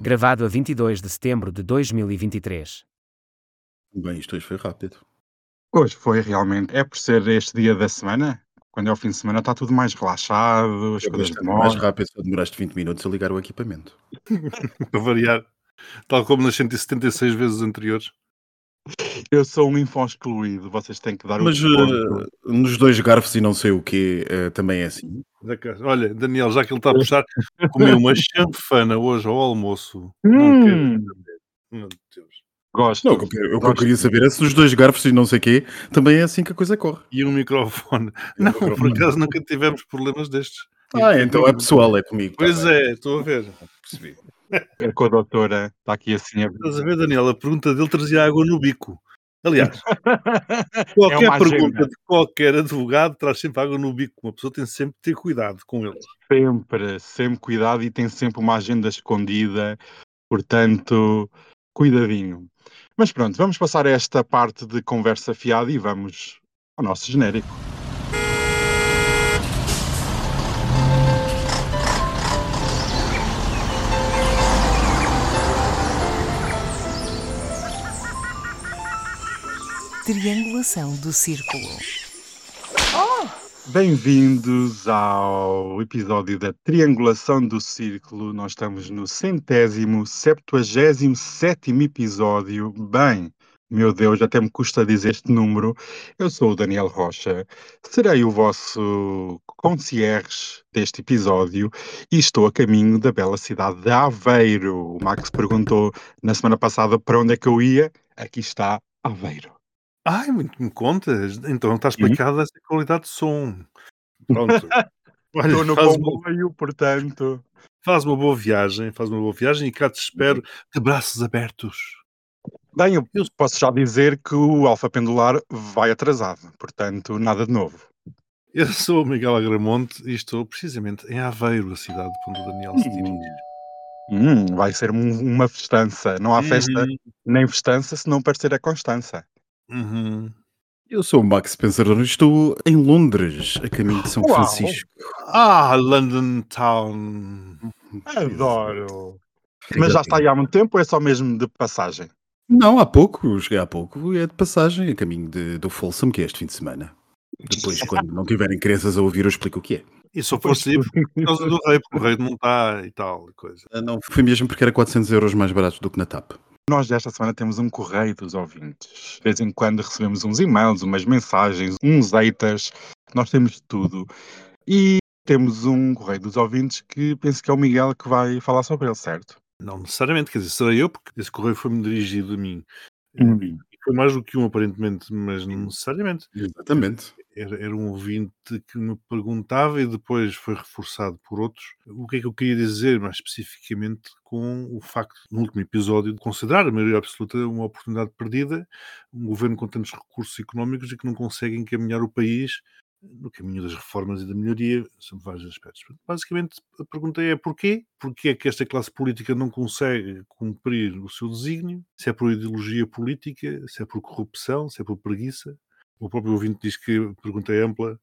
Gravado a 22 de setembro de 2023. Bem, isto hoje foi rápido. Hoje foi realmente. É por ser este dia da semana? Quando é o fim de semana está tudo mais relaxado, as É coisas bastante mais demoram. rápido, só demoraste 20 minutos a ligar o equipamento. para variar. Tal como nas 176 vezes anteriores. Eu sou um info excluído, vocês têm que dar Mas o ponto. eh, nos dois garfos e não sei o quê, eh, também é assim. Da casa. Olha, Daniel, já que ele está a puxar, comi uma chanfana hoje ao almoço. Não quero Hum. Meu Deus. gosto. Não, eu, eu gosto. queria saber é se nos dois garfos e não sei o quê, também é assim que a coisa corre. E um microfone. E um Não, por microfone. acaso nunca tivemos problemas destes. Ah, então é pessoal, é comigo. tá Pois é, estou a ver. Percebi. É com a doutora, está aqui assim a Estás a ver, Daniel? A pergunta dele trazia água no bico. Aliás, É qualquer uma pergunta agenda. de qualquer advogado traz sempre água no bico. Uma pessoa tem sempre que ter cuidado com ele. Sempre, sempre cuidado e tem sempre uma agenda escondida, portanto, cuidadinho. Mas pronto, vamos passar a esta parte de conversa fiada e vamos ao nosso genérico. Triangulação do círculo. Bem-vindos ao episódio da Triangulação do Círculo. Nós estamos no centésimo, septuagésimo sétimo episódio. Bem, meu Deus, até me custa dizer este número. Eu sou o Daniel Rocha, serei o vosso concierge deste episódio e estou a caminho da bela cidade de Aveiro. O Max perguntou na semana passada para onde é que eu ia. Aqui está Aveiro. Ai, muito me contas. Então está Uhum. explicada essa qualidade de som. Pronto. Olha, Estou no comboio, portanto. faz uma boa viagem, faz uma boa viagem e cá te espero de braços abertos. Bem, eu posso já dizer que o Alfa Pendular vai atrasado, portanto, nada de novo. Eu sou o Miguel Agramonte e estou precisamente em Aveiro, a cidade onde o Daniel se dirige. Hum, vai ser um- uma festança. Não há festa Uhum, nem festança se não parecer a Constança. Uhum. Eu sou o Max Pensador e estou em Londres, a caminho de São Uau! Francisco. Ah, London Town. Adoro! Mas já está aí há muito tempo ou é só mesmo de passagem? Não, há pouco, cheguei há pouco, é de passagem, a caminho de, do Folsom, que é este fim de semana. Depois, quando não tiverem crianças a ouvir, eu explico o que é. E só foste por causa do rei, porque o rei não está e tal, e coisa. Ah, Não, foi mesmo porque era 400 euros mais barato do que na TAP. Nós desta semana temos um correio dos ouvintes. De vez em quando recebemos uns e-mails, umas mensagens, uns haters. Nós temos de tudo. E temos um correio dos ouvintes que penso que é o Miguel que vai falar sobre ele, certo? Não necessariamente, quer dizer, serei eu, porque esse correio foi-me dirigido a mim. Hum. E foi mais do que um, aparentemente, mas não necessariamente. Exatamente. Era, um ouvinte que me perguntava e depois foi reforçado por outros o que é que eu queria dizer, mais especificamente com o facto, no último episódio, de considerar a maioria absoluta uma oportunidade perdida, um governo com tantos recursos económicos e que não consegue encaminhar o país no caminho das reformas e da melhoria, sobre vários aspectos. Basicamente, a pergunta é porquê? Porquê é que esta classe política não consegue cumprir o seu desígnio? Se é por ideologia política, se é por corrupção, se é por preguiça? O próprio ouvinte diz que pergunta é ampla.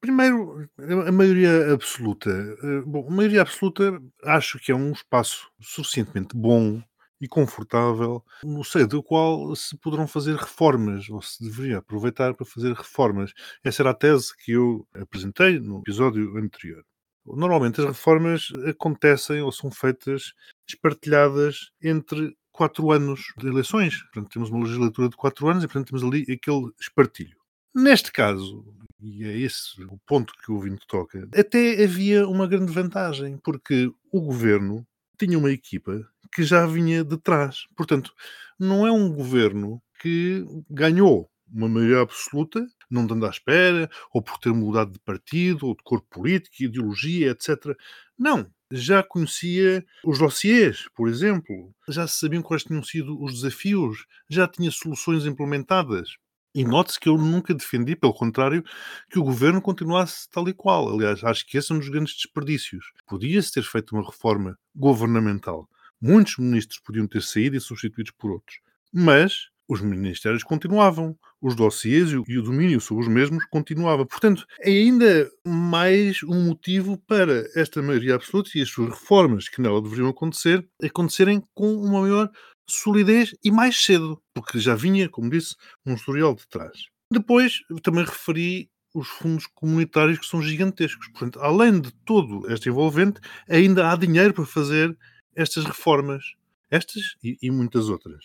Primeiro, a maioria absoluta. Eh, Bom, a maioria absoluta acho que é um espaço suficientemente bom e confortável, no seio do qual se poderão fazer reformas, ou se deveria aproveitar para fazer reformas. Essa era a tese que eu apresentei no episódio anterior. Normalmente as reformas acontecem ou são feitas espartilhadas entre quatro anos de eleições. Portanto, temos uma legislatura de quatro anos e, portanto, temos ali aquele espartilho. Neste caso, e é esse o ponto que o ouvinte toca, até havia uma grande vantagem, porque o governo tinha uma equipa que já vinha de trás. Portanto, não é um governo que ganhou uma maioria absoluta, não dando à espera, ou por ter mudado de partido, ou de cor política, ideologia, etc. Não. Já conhecia os dossiês, por exemplo. Já sabiam quais tinham sido os desafios. Já tinha soluções implementadas. E note-se que eu nunca defendi, pelo contrário, que o governo continuasse tal e qual. Aliás, acho que esse é um dos grandes desperdícios. Podia-se ter feito uma reforma governamental. Muitos ministros podiam ter saído e substituídos por outros. Mas os ministérios continuavam, os dossiês e o domínio sobre os mesmos continuava. Portanto, é ainda mais um motivo para esta maioria absoluta e as suas reformas que nela deveriam acontecer, acontecerem com uma maior solidez e mais cedo, porque já vinha, como disse, um historial de trás. Depois, também referi os fundos comunitários que são gigantescos. Portanto, além de todo este envolvente, ainda há dinheiro para fazer estas reformas. Estas e, e muitas outras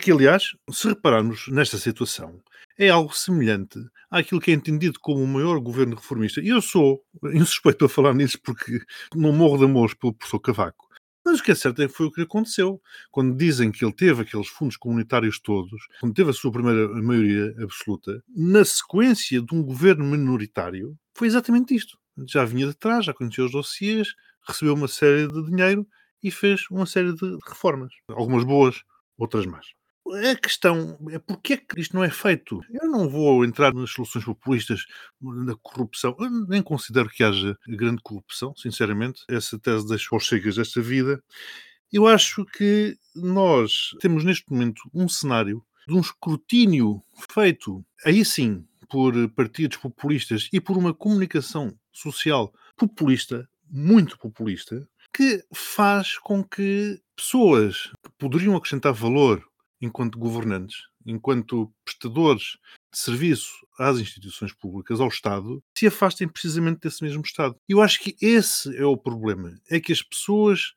que aliás, se repararmos nesta situação, é algo semelhante àquilo que é entendido como o maior governo reformista. E eu sou insuspeito a falar nisso porque não morro de amor pelo professor Cavaco. Mas o que é certo é que foi o que aconteceu. Quando dizem que ele teve aqueles fundos comunitários todos, quando teve a sua primeira maioria absoluta, na sequência de um governo minoritário, foi exatamente isto. Já vinha de trás, já conhecia os dossiês, recebeu uma série de dinheiro e fez uma série de reformas. Algumas boas, outras más. A questão é porque é que isto não é feito? Eu não vou entrar nas soluções populistas na corrupção. Eu nem considero que haja grande corrupção, sinceramente. Essa tese das chegas desta vida. Eu acho que nós temos neste momento um cenário de um escrutínio feito, aí sim, por partidos populistas e por uma comunicação social populista, muito populista, que faz com que pessoas que poderiam acrescentar valor enquanto governantes, enquanto prestadores de serviço às instituições públicas, ao Estado, se afastem precisamente desse mesmo Estado. Eu acho que esse é o problema. É que as pessoas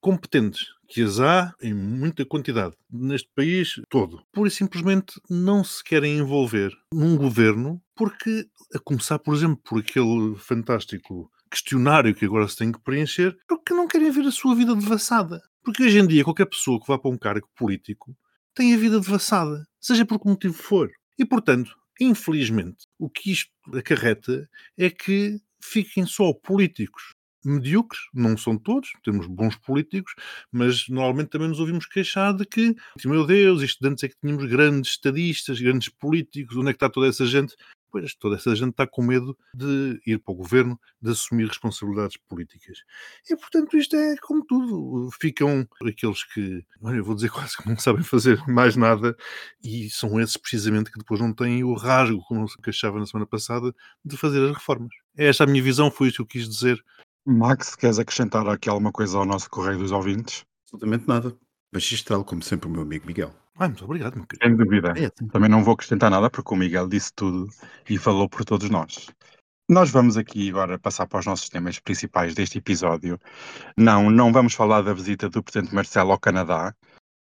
competentes, que as há em muita quantidade neste país todo, pura e simplesmente não se querem envolver num governo porque, a começar, por exemplo, por aquele fantástico questionário que agora se tem que preencher, porque não querem ver a sua vida devassada. Porque hoje em dia, qualquer pessoa que vá para um cargo político tem a vida devassada, seja por que motivo for. E, portanto, infelizmente, o que isto acarreta é que fiquem só políticos medíocres, não são todos, temos bons políticos, mas normalmente também nos ouvimos queixar de que, meu Deus, isto antes é que tínhamos grandes estadistas, grandes políticos, onde é que está toda essa gente? Pois, toda essa gente está com medo de ir para o governo, de assumir responsabilidades políticas. E, portanto, isto é como tudo. Ficam aqueles que, olha, eu vou dizer quase que não sabem fazer mais nada, e são esses precisamente que depois não têm o rasgo, como se queixava na semana passada, de fazer as reformas. É esta a minha visão, foi isso que eu quis dizer. Max, queres acrescentar aqui alguma coisa ao nosso correio dos ouvintes? Absolutamente nada. Magistral, como sempre, o meu amigo Miguel. Ai, muito obrigado, meu querido. Sem dúvida. É, Também não vou acrescentar nada porque o Miguel disse tudo e falou por todos nós. Nós vamos aqui agora passar para os nossos temas principais deste episódio. Não, não vamos falar da visita do Presidente Marcelo ao Canadá,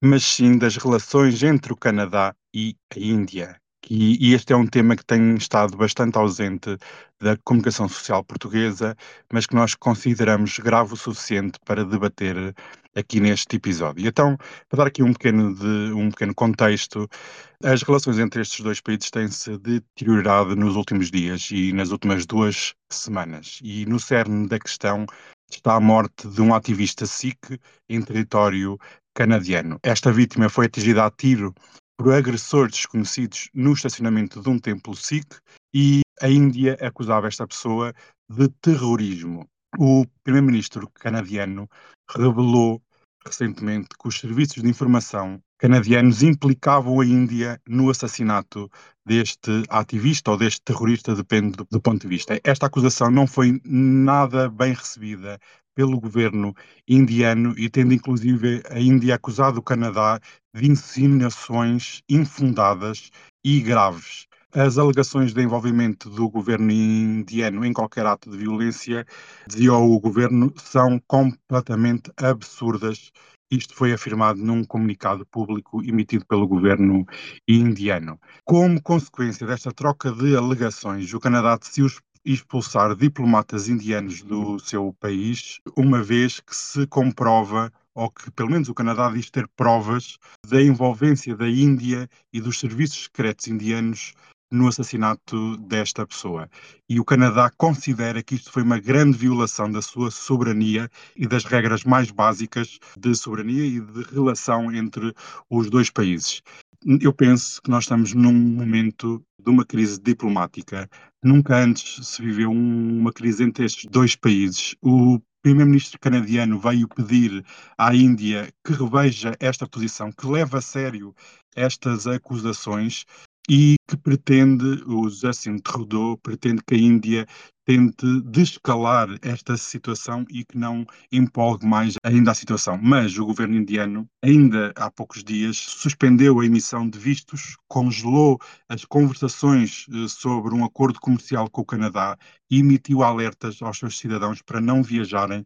mas sim das relações entre o Canadá e a Índia. E, e, este é um tema que tem estado bastante ausente da comunicação social portuguesa, mas que nós consideramos grave o suficiente para debater aqui neste episódio. Então, para dar aqui um pequeno, de, um pequeno contexto, as relações entre estes dois países têm-se deteriorado nos últimos dias e nas últimas duas semanas. E no cerne da questão está a morte de um ativista Sikh em território canadiano. Esta vítima foi atingida a tiro por agressores desconhecidos no estacionamento de um templo Sikh e a Índia acusava esta pessoa de terrorismo. O primeiro-ministro canadiano revelou recentemente que os serviços de informação canadianos implicavam a Índia no assassinato deste ativista ou deste terrorista, depende do, do, ponto de vista. Esta acusação não foi nada bem recebida pelo governo indiano e tendo inclusive a Índia acusado o Canadá de insinuações infundadas e graves. As alegações de envolvimento do governo indiano em qualquer ato de violência, dizia o governo, são completamente absurdas. Isto foi afirmado num comunicado público emitido pelo governo indiano. Como consequência desta troca de alegações, o Canadá decidiu expulsar diplomatas indianos do seu país, uma vez que se comprova, ou que pelo menos o Canadá diz ter provas, da envolvência da Índia e dos serviços secretos indianos no assassinato desta pessoa. E o Canadá considera que isto foi uma grande violação da sua soberania e das regras mais básicas de soberania e de relação entre os dois países. Eu penso que nós estamos num momento de uma crise diplomática. Nunca antes se viveu uma crise entre estes dois países. O primeiro-ministro canadiano veio pedir à Índia que reveja esta posição, que leve a sério estas acusações e que pretende, o Justin Trudeau pretende que a Índia tente descalar esta situação e que não empolgue mais ainda a situação. Mas o governo indiano, ainda há poucos dias, suspendeu a emissão de vistos, congelou as conversações eh, sobre um acordo comercial com o Canadá e emitiu alertas aos seus cidadãos para não viajarem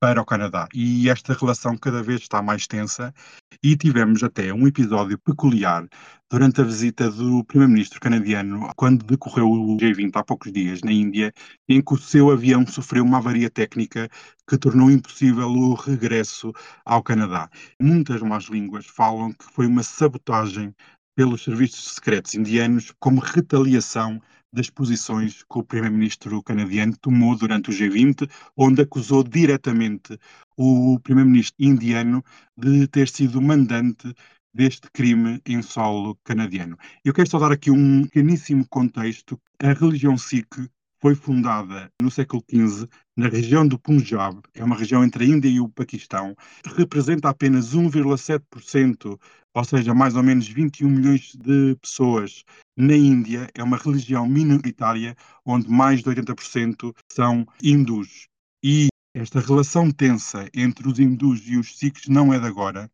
para o Canadá. E esta relação cada vez está mais tensa e tivemos até um episódio peculiar durante a visita do primeiro-ministro canadiano, quando decorreu o G20 há poucos dias na Índia, em que o seu avião sofreu uma avaria técnica que tornou impossível o regresso ao Canadá. Muitas más línguas falam que foi uma sabotagem pelos serviços secretos indianos como retaliação das posições que o primeiro-ministro canadiano tomou durante o G20, onde acusou diretamente o primeiro-ministro indiano de ter sido mandante deste crime em solo canadiano. Eu quero só dar aqui um pequeníssimo contexto. A religião Sikh foi fundada no século XV na região do Punjab, é uma região entre a Índia e o Paquistão, representa apenas 1,7%, ou seja, mais ou menos 21 milhões de pessoas na Índia, é uma religião minoritária onde mais de 80% são hindus. E esta relação tensa entre os hindus e os sikhs não é de agora.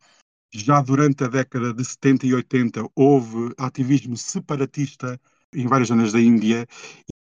Já durante a década de 70 e 80 houve ativismo separatista em várias zonas da Índia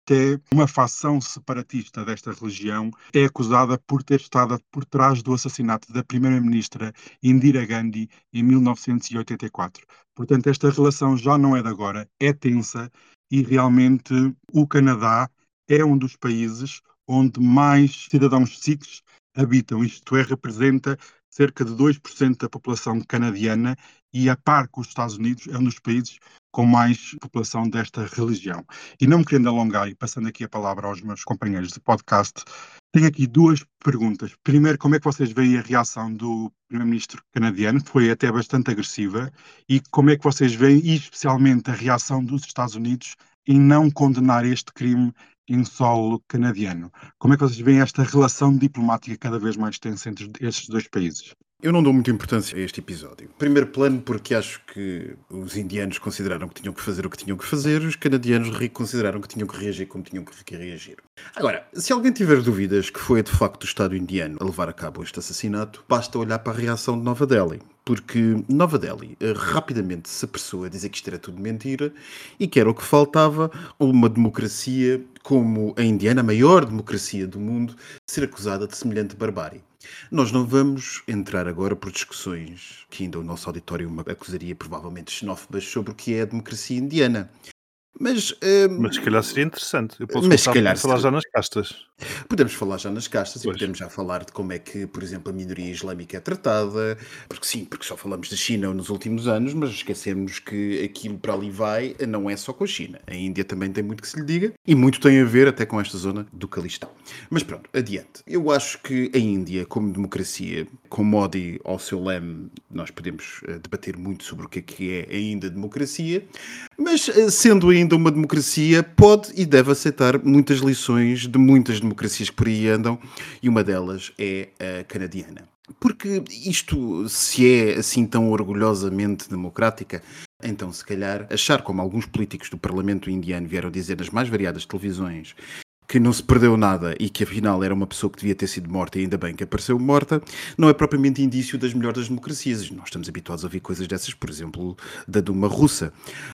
até uma facção separatista desta religião é acusada por ter estado por trás do assassinato da primeira-ministra Indira Gandhi em 1984. Portanto, esta relação já não é de agora, é tensa e realmente o Canadá é um dos países onde mais cidadãos sikhs habitam, isto é, representa cerca de 2% da população canadiana e, a par com os Estados Unidos, é um dos países com mais população desta religião. E não me querendo alongar e passando aqui a palavra aos meus companheiros de podcast, tenho aqui duas perguntas. Primeiro, como é que vocês veem a reação do primeiro-ministro canadiano, foi até bastante agressiva, e como é que vocês veem, e especialmente, a reação dos Estados Unidos em não condenar este crime em solo canadiano? Como é que vocês veem esta relação diplomática cada vez mais tensa entre estes dois países? Eu não dou muita importância a este episódio. Primeiro plano, porque acho que os indianos consideraram que tinham que fazer o que tinham que fazer, os canadianos consideraram que tinham que reagir como tinham que reagir. Agora, se alguém tiver dúvidas que foi de facto o Estado indiano a levar a cabo este assassinato, basta olhar para a reação de Nova Delhi. Porque Nova Delhi eh, rapidamente se apressou a dizer que isto era tudo mentira e que era o que faltava uma democracia como a indiana, a maior democracia do mundo, ser acusada de semelhante barbárie. Nós não vamos entrar agora por discussões que ainda o nosso auditório acusaria provavelmente xenófobas sobre o que é a democracia indiana. Mas, uh, mas se calhar seria interessante. Eu posso mas se calhar falar já nas castas. Podemos falar já nas castas pois. e podemos já falar de como é que, por exemplo, a minoria islâmica é tratada. Porque sim, porque só falamos da China nos últimos anos, mas esquecemos que aquilo para ali vai não é só com a China. A Índia também tem muito que se lhe diga e muito tem a ver até com esta zona do Calistão. Mas pronto, adiante. Eu acho que a Índia, como democracia, com Modi ao seu leme, nós podemos uh, debater muito sobre o que é que é ainda democracia, mas uh, sendo ainda ainda uma democracia pode e deve aceitar muitas lições de muitas democracias que por aí andam, e uma delas é a canadiana. Porque isto, se é assim tão orgulhosamente democrática, então se calhar achar como alguns políticos do Parlamento indiano vieram dizer nas mais variadas televisões que não se perdeu nada e que afinal era uma pessoa que devia ter sido morta e ainda bem que apareceu morta, não é propriamente indício das melhores democracias. Nós estamos habituados a ouvir coisas dessas, por exemplo, da Duma russa.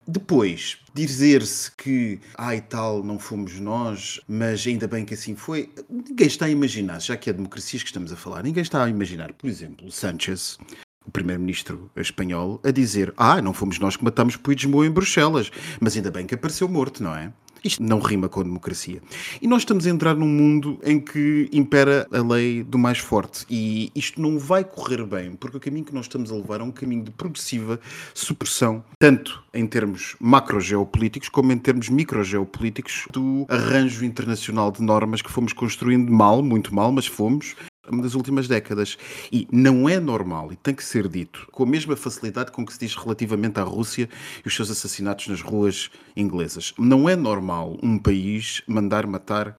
Depois, dizer-se que, ai tal, não fomos nós, mas ainda bem que assim foi, ninguém está a imaginar, já que é democracias que estamos a falar, ninguém está a imaginar, por exemplo, Sanchez, o primeiro-ministro espanhol, a dizer: Ah, não fomos nós que matamos Puigdemont em Bruxelas, mas ainda bem que apareceu morto, não é? Isto não rima com democracia. E nós estamos a entrar num mundo em que impera a lei do mais forte. E isto não vai correr bem, porque o caminho que nós estamos a levar é um caminho de progressiva supressão, tanto em termos macrogeopolíticos como em termos microgeopolíticos do arranjo internacional de normas que fomos construindo mal, muito mal, mas fomos, das últimas décadas. E não é normal, e tem que ser dito, com a mesma facilidade com que se diz relativamente à Rússia e os seus assassinatos nas ruas inglesas. Não é normal um país mandar matar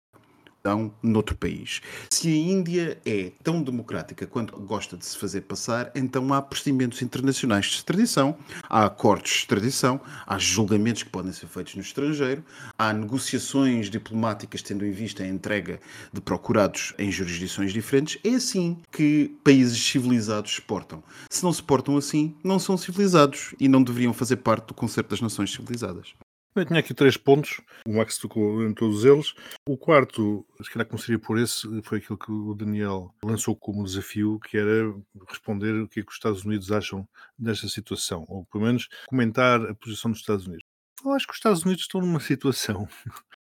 extradão noutro país. Se a Índia é tão democrática quanto gosta de se fazer passar, então há procedimentos internacionais de extradição, há acordos de extradição, há julgamentos que podem ser feitos no estrangeiro, há negociações diplomáticas tendo em vista a entrega de procurados em jurisdições diferentes. É assim que países civilizados se portam. Se não se portam assim, não são civilizados e não deveriam fazer parte do concerto das nações civilizadas. Eu tinha aqui três pontos, o Max tocou em todos eles. O quarto, se calhar começaria por esse, foi aquilo que o Daniel lançou como desafio, que era responder o que, é que os Estados Unidos acham desta situação, ou pelo menos comentar a posição dos Estados Unidos. Eu acho que os Estados Unidos estão numa situação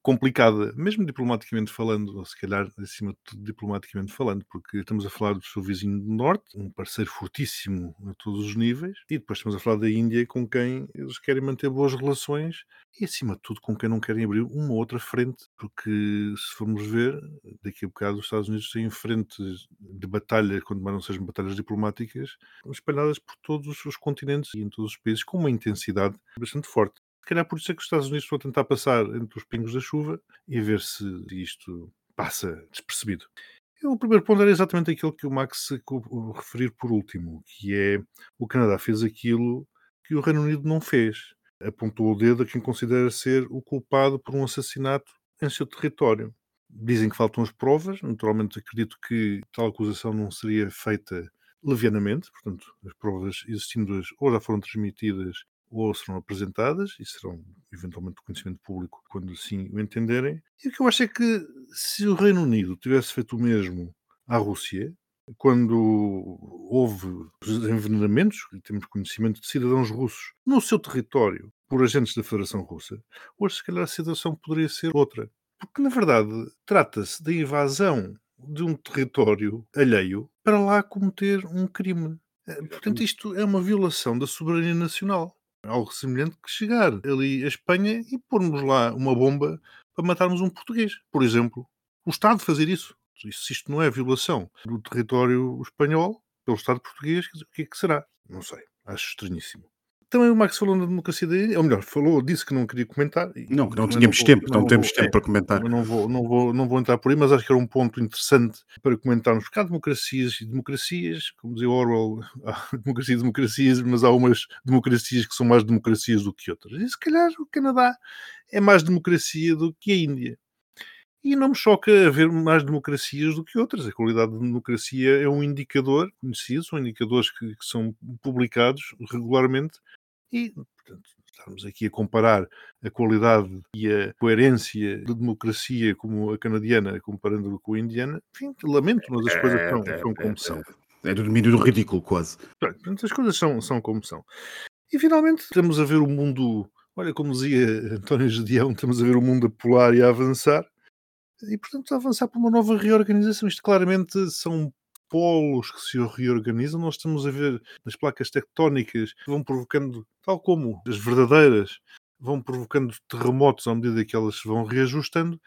complicada, mesmo diplomaticamente falando, ou se calhar acima de tudo diplomaticamente falando, porque estamos a falar do seu vizinho do Norte, um parceiro fortíssimo a todos os níveis, e depois estamos a falar da Índia, com quem eles querem manter boas relações, e acima de tudo com quem não querem abrir uma outra frente, porque se formos ver, daqui a bocado os Estados Unidos têm frentes de batalha, quando mais não sejam batalhas diplomáticas, espalhadas por todos os continentes e em todos os países, com uma intensidade bastante forte. Se calhar por isso é que os Estados Unidos estão a tentar passar entre os pingos da chuva e ver se isto passa despercebido. O primeiro ponto era exatamente aquilo que o Max referir por último, que é o Canadá fez aquilo que o Reino Unido não fez. Apontou o dedo a quem considera ser o culpado por um assassinato em seu território. Dizem que faltam as provas, naturalmente acredito que tal acusação não seria feita levianamente, portanto, as provas existindo ou já foram transmitidas ou serão apresentadas e serão eventualmente do conhecimento público quando assim o entenderem. E o que eu acho é que se o Reino Unido tivesse feito o mesmo à Rússia, quando houve os envenenamentos, e temos conhecimento de cidadãos russos no seu território por agentes da Federação Russa, hoje se calhar a situação poderia ser outra. Porque, na verdade, trata-se da invasão de um território alheio para lá cometer um crime. Eh, portanto, isto é uma violação da soberania nacional algo semelhante que chegar ali à Espanha e pormos lá uma bomba para matarmos um português, por exemplo. O Estado fazer isso. Se isto não é violação do território espanhol pelo Estado português, o que é que será? Não sei. Acho estranhíssimo. Também o Max falou na democracia da Índia, ou melhor, falou, disse que não queria comentar. Não, que não tínhamos não tempo, não, não temos vou, tempo é, para comentar. Não vou, não, vou, não vou entrar por aí, mas acho que era um ponto interessante para comentarmos, porque há democracias e democracias, como dizia Orwell, há democracia e democracias, mas há umas democracias que são mais democracias do que outras. E se calhar o Canadá é mais democracia do que a Índia. E não me choca haver mais democracias do que outras. A qualidade de democracia é um indicador conhecido, são indicadores que, que são publicados regularmente e, portanto, estarmos aqui a comparar a qualidade e a coerência da democracia como a canadiana, comparando com a indiana, enfim, lamento, mas as coisas são, é, são é, como são. É, é do domínio do ridículo, quase. Portanto, as coisas são, são como são. E finalmente estamos a ver o mundo, olha, como dizia António Gedeão, estamos a ver o mundo a pular e a avançar. E, portanto, a avançar para uma nova reorganização. Isto claramente são polos que se reorganizam, nós estamos a ver as placas tectónicas que vão provocando, tal como as verdadeiras, vão provocando terremotos à medida que elas se vão reajustando.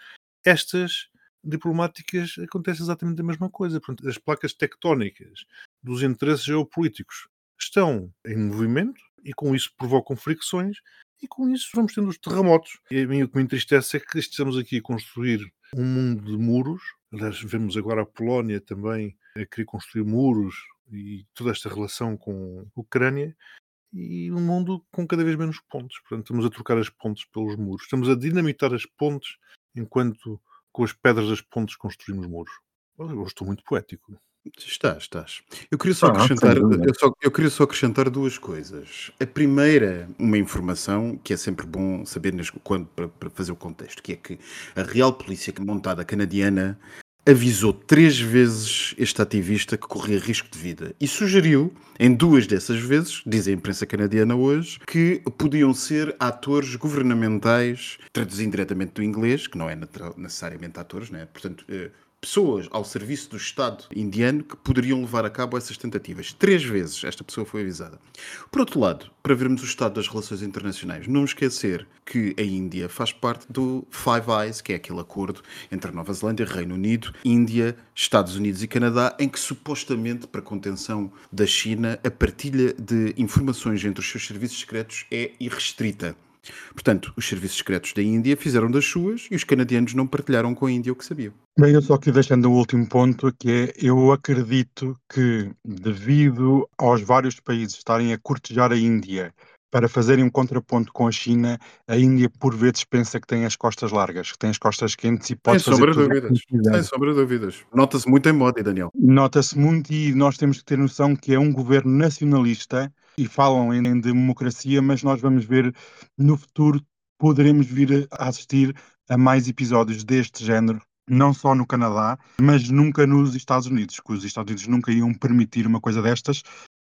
Estas diplomáticas acontece exatamente a mesma coisa. Portanto, as placas tectónicas dos interesses geopolíticos estão em movimento e com isso provocam fricções e com isso vamos tendo os terremotos. E a mim o que me entristece é que estamos aqui a construir um mundo de muros. Aliás, vemos agora a Polónia também a querer construir muros e toda esta relação com a Ucrânia e um mundo com cada vez menos pontes. Portanto, estamos a trocar as pontes pelos muros. Estamos a dinamitar as pontes enquanto com as pedras das pontes construímos muros. Eu estou muito poético. Estás, estás. Eu queria só, ah, acrescentar, eu, só, eu queria só acrescentar duas coisas. A primeira, uma informação que é sempre bom saber quando, para, para fazer o contexto, que é que a Real Polícia Montada Canadiana avisou três vezes este ativista que corria risco de vida e sugeriu, em duas dessas vezes, diz a imprensa canadiana hoje, que podiam ser atores governamentais, traduzindo diretamente do inglês, que não é necessariamente atores, né? portanto, eh, pessoas ao serviço do Estado indiano que poderiam levar a cabo essas tentativas. Três vezes esta pessoa foi avisada. Por outro lado, para vermos o estado das relações internacionais, não esquecer que a Índia faz parte do Five Eyes, que é aquele acordo entre Nova Zelândia, Reino Unido, Índia, Estados Unidos e Canadá, em que supostamente, para contenção da China, a partilha de informações entre os seus serviços secretos é irrestrita. Portanto, os serviços secretos da Índia fizeram das suas e os canadianos não partilharam com a Índia o que sabiam. Bem, eu só aqui deixando o último ponto, que é, eu acredito que, devido aos vários países estarem a cortejar a Índia para fazerem um contraponto com a China, a Índia por vezes pensa que tem as costas largas, que tem as costas quentes e pode Sem fazer sombra tudo dúvidas. Sem sombra de dúvidas. Nota-se muito em Modi, Daniel. Nota-se muito e nós temos que ter noção que é um governo nacionalista e falam em, em democracia, mas nós vamos ver no futuro, poderemos vir a assistir a mais episódios deste género, não só no Canadá, mas nunca nos Estados Unidos, que os Estados Unidos nunca iam permitir uma coisa destas,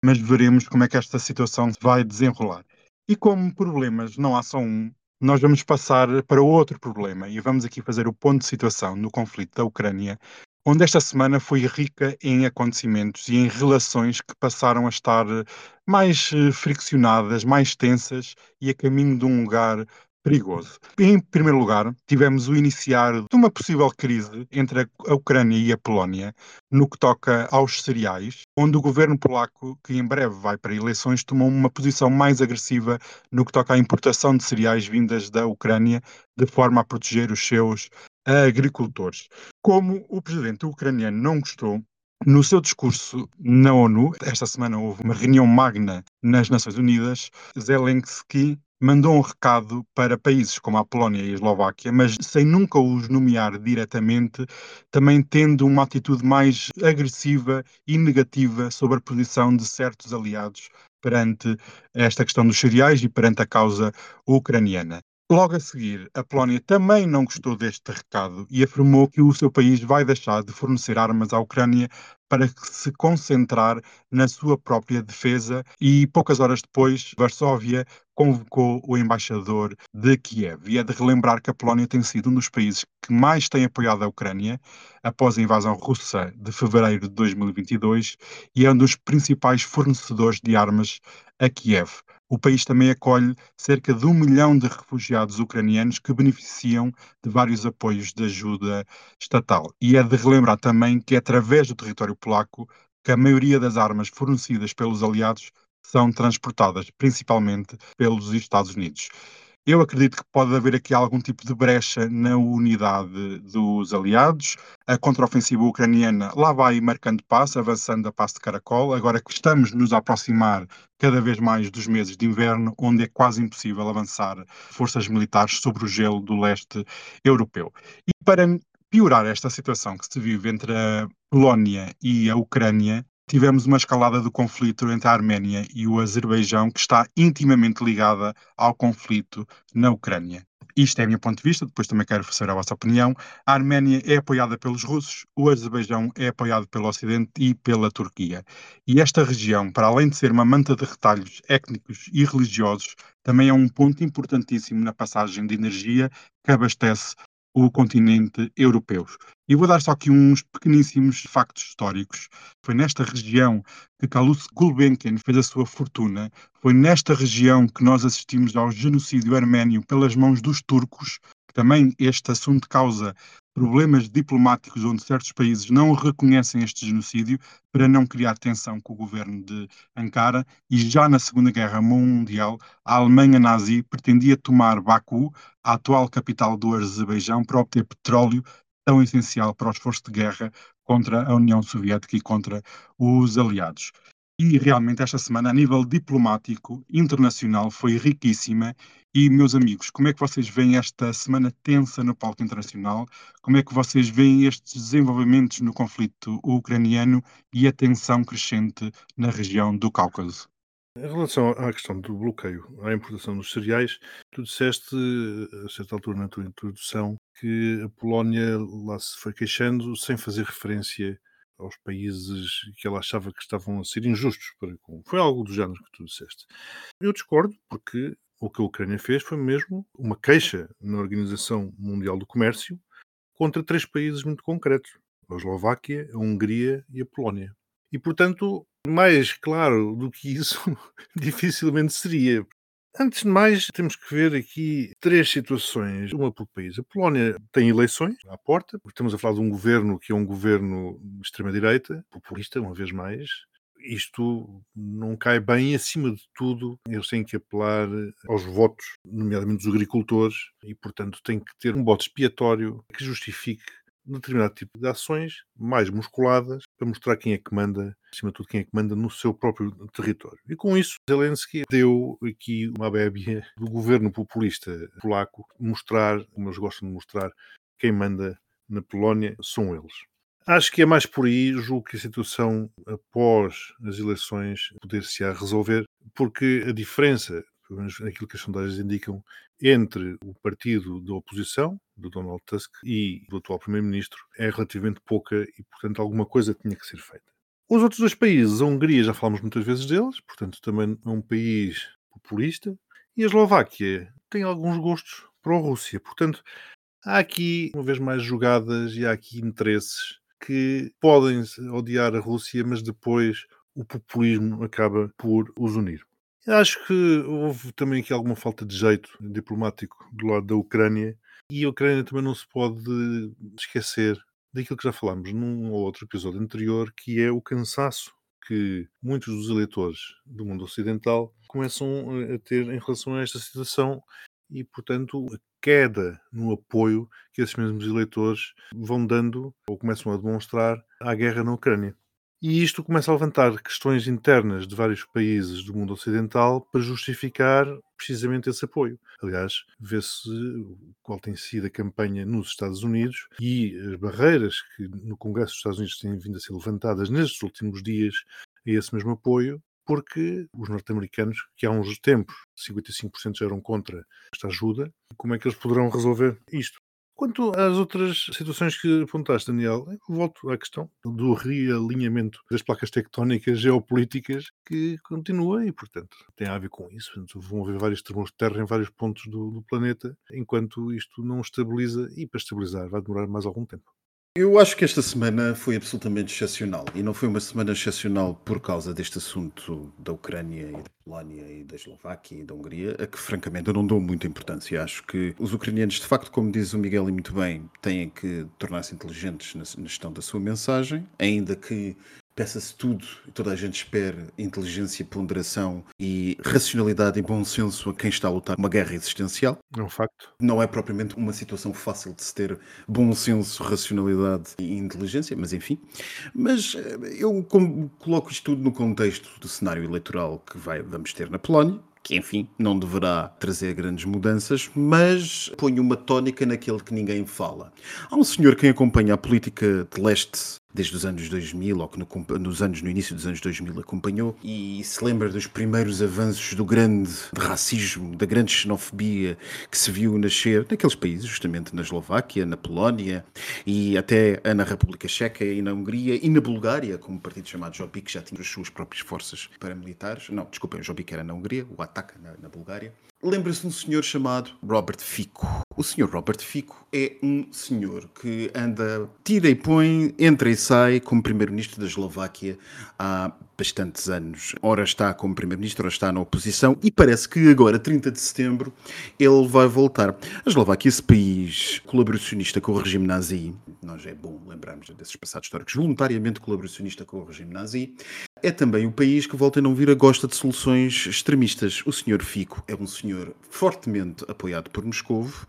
mas veremos como é que esta situação vai desenrolar. E como problemas não há só um, nós vamos passar para outro problema e vamos aqui fazer o ponto de situação no conflito da Ucrânia, onde esta semana foi rica em acontecimentos e em relações que passaram a estar eh, mais eh, friccionadas, mais tensas e a caminho de um lugar perigoso. Em primeiro lugar, tivemos o iniciar de uma possível crise entre a a Ucrânia e a Polónia no que toca aos cereais, onde o governo polaco, que em breve vai para eleições, tomou uma posição mais agressiva no que toca à importação de cereais vindas da Ucrânia, de forma a proteger os seus agricultores. Como o presidente ucraniano não gostou, no seu discurso na ONU, esta semana houve uma reunião magna nas Nações Unidas, Zelensky mandou um recado para países como a Polónia e a Eslováquia, mas sem nunca os nomear diretamente, também tendo uma atitude mais agressiva e negativa sobre a posição de certos aliados perante esta questão dos cereais e perante a causa ucraniana. Logo a seguir, a Polónia também não gostou deste recado e afirmou que o seu país vai deixar de fornecer armas à Ucrânia para se concentrar na sua própria defesa e poucas horas depois, Varsóvia convocou o embaixador de Kiev. E é de relembrar que a Polónia tem sido um dos países que mais tem apoiado a Ucrânia após a invasão russa de fevereiro de 2022 e é um dos principais fornecedores de armas a Kiev. O país também acolhe cerca de um milhão de refugiados ucranianos que beneficiam de vários apoios de ajuda estatal. E é de relembrar também que é através do território polaco que a maioria das armas fornecidas pelos aliados são transportadas, principalmente pelos Estados Unidos. Eu acredito que pode haver aqui algum tipo de brecha na unidade dos aliados. A contraofensiva ucraniana lá vai marcando passo, avançando a passo de caracol. Agora que estamos nos aproximar cada vez mais dos meses de inverno, onde é quase impossível avançar forças militares sobre o gelo do leste europeu. E para piorar esta situação que se vive entre a Polónia e a Ucrânia, tivemos uma escalada do conflito entre a Arménia e o Azerbaijão que está intimamente ligada ao conflito na Ucrânia. Isto é o meu ponto de vista, depois também quero saber a vossa opinião. A Arménia é apoiada pelos russos, o Azerbaijão é apoiado pelo Ocidente e pela Turquia. E esta região, para além de ser uma manta de retalhos étnicos e religiosos, também é um ponto importantíssimo na passagem de energia que abastece o continente europeu. E vou dar só aqui uns pequeníssimos factos históricos. Foi nesta região que Kalus Gulbenkian fez a sua fortuna. Foi nesta região que nós assistimos ao genocídio arménio pelas mãos dos turcos. Também este assunto causa problemas diplomáticos onde certos países não reconhecem este genocídio para não criar tensão com o governo de Ankara e já na Segunda Guerra Mundial a Alemanha nazi pretendia tomar Baku, a atual capital do Azerbaijão, para obter petróleo tão essencial para o esforço de guerra contra a União Soviética e contra os aliados. E realmente esta semana, a nível diplomático internacional, foi riquíssima. E, meus amigos, como é que vocês veem esta semana tensa no palco internacional? Como é que vocês veem estes desenvolvimentos no conflito ucraniano e a tensão crescente na região do Cáucaso? Em relação à questão do bloqueio à importação dos cereais, tu disseste, a certa altura na tua introdução, que a Polónia lá se foi queixando sem fazer referência aos países que ela achava que estavam a ser injustos para com. Foi algo do género que tu disseste. Eu discordo, porque o que a Ucrânia fez foi mesmo uma queixa na Organização Mundial do Comércio contra três países muito concretos: a Eslováquia, a Hungria e a Polónia. E, portanto, mais claro do que isso, dificilmente seria. Antes de mais, temos que ver aqui três situações, uma por país. A Polónia tem eleições à porta, estamos a falar de um governo que é um governo de extrema-direita, populista, uma vez mais, isto não cai bem acima de tudo, eles têm que apelar aos votos, nomeadamente dos agricultores, e, portanto, têm que ter um voto expiatório que justifique determinado tipo de ações mais musculadas para mostrar quem é que manda, acima de tudo, quem é que manda no seu próprio território. E com isso, Zelensky deu aqui uma bébia do governo populista polaco mostrar, como eles gostam de mostrar, quem manda na Polónia são eles. Acho que é mais por aí, julgo que a situação após as eleições poder-se-á resolver, porque a diferença, pelo menos aquilo que as sondagens indicam, entre o partido da oposição, do Donald Tusk, e do atual Primeiro-Ministro é relativamente pouca e, portanto, alguma coisa tinha que ser feita. Os outros dois países, a Hungria, já falamos muitas vezes deles, portanto, também é um país populista, e a Eslováquia tem alguns gostos pró-Rússia. Portanto, há aqui, uma vez mais, jogadas e há aqui interesses que podem odiar a Rússia, mas depois o populismo acaba por os unir. Acho que houve também aqui alguma falta de jeito diplomático do lado da Ucrânia e a Ucrânia também não se pode esquecer daquilo que já falámos num ou outro episódio anterior, que é o cansaço que muitos dos eleitores do mundo ocidental começam a ter em relação a esta situação e, portanto, a queda no apoio que esses mesmos eleitores vão dando ou começam a demonstrar à guerra na Ucrânia. E isto começa a levantar questões internas de vários países do mundo ocidental para justificar precisamente esse apoio. Aliás, vê-se qual tem sido a campanha nos Estados Unidos e as barreiras que no Congresso dos Estados Unidos têm vindo a ser levantadas nestes últimos dias a esse mesmo apoio, porque os norte-americanos, que há uns tempos 55% já eram contra esta ajuda, como é que eles poderão resolver isto? Quanto às outras situações que apontaste, Daniel, volto à questão do realinhamento das placas tectónicas geopolíticas que continua e, portanto, tem a ver com isso. Vão haver vários tremores de terra em vários pontos do, do planeta, enquanto isto não estabiliza e para estabilizar vai demorar mais algum tempo. Eu acho que esta semana foi absolutamente excepcional e não foi uma semana excepcional por causa deste assunto da Ucrânia e da Polónia e da Eslováquia e da Hungria, a que francamente eu não dou muita importância. Acho que os ucranianos, de facto, como diz o Miguel e muito bem, têm que tornar-se inteligentes na, gestão da sua mensagem, ainda que peça-se tudo e toda a gente espera inteligência, ponderação e racionalidade e bom senso a quem está a lutar uma guerra existencial. É um facto. Não é propriamente uma situação fácil de se ter bom senso, racionalidade e inteligência, mas enfim. Mas eh, eu coloco isto tudo no contexto do cenário eleitoral que vai, vamos ter na Polónia, que enfim não deverá trazer grandes mudanças, mas põe uma tónica naquele que ninguém fala. Há um senhor que acompanha a política de leste desde os anos 2000, ou que no, nos anos, no início dos anos 2000 acompanhou, e se lembra dos primeiros avanços do grande racismo, da grande xenofobia que se viu nascer naqueles países, justamente na Eslováquia, na Polónia, e até na República Checa e na Hungria, e na Bulgária, com um partido chamado Jobbik, já tinha as suas próprias forças paramilitares. Não, desculpem, o Jobbik era na Hungria, o Ataca na, na Bulgária. Lembra-se de um senhor chamado Robert Fico. O senhor Robert Fico é um senhor que anda, tira e põe, entra e sai como primeiro-ministro da Eslováquia há bastantes anos. Ora está como primeiro-ministro, ora está na oposição e parece que agora, 30 de setembro, ele vai voltar. A Eslováquia, esse país colaboracionista com o regime nazi, nós é bom lembrarmos desses passados históricos, voluntariamente colaboracionista com o regime nazi, é também o país que, volta a não vir, a gosta de soluções extremistas. O senhor Fico é um senhor fortemente apoiado por Moscovo,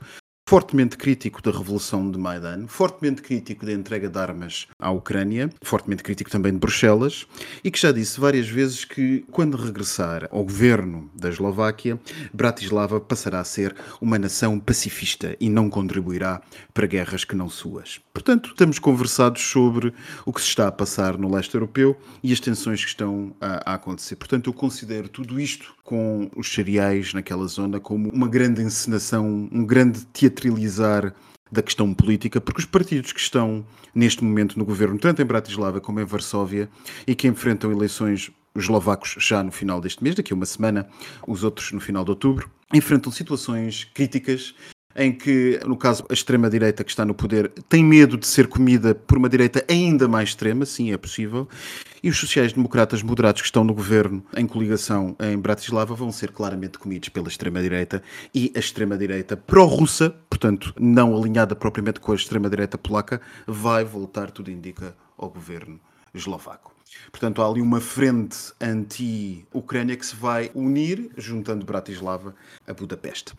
fortemente crítico da revolução de Maidan, fortemente crítico da entrega de armas à Ucrânia, fortemente crítico também de Bruxelas, e que já disse várias vezes que, quando regressar ao governo da Eslováquia, Bratislava passará a ser uma nação pacifista e não contribuirá para guerras que não suas. Portanto, estamos conversados sobre o que se está a passar no leste europeu e as tensões que estão a, a acontecer. Portanto, eu considero tudo isto com os cereais naquela zona como uma grande encenação, um grande teatro teatralizar da questão política, porque os partidos que estão neste momento no governo, tanto em Bratislava como em Varsóvia, e que enfrentam eleições os eslovacos já no final deste mês, daqui a uma semana, os outros no final de outubro, enfrentam situações críticas em que, no caso, a extrema-direita que está no poder tem medo de ser comida por uma direita ainda mais extrema, sim, é possível, e os sociais-democratas moderados que estão no governo em coligação em Bratislava vão ser claramente comidos pela extrema-direita e a extrema-direita pró-russa, portanto, não alinhada propriamente com a extrema-direita polaca, vai voltar, tudo indica, ao governo eslovaco. Portanto, há ali uma frente anti-Ucrânia que se vai unir, juntando Bratislava a Budapeste.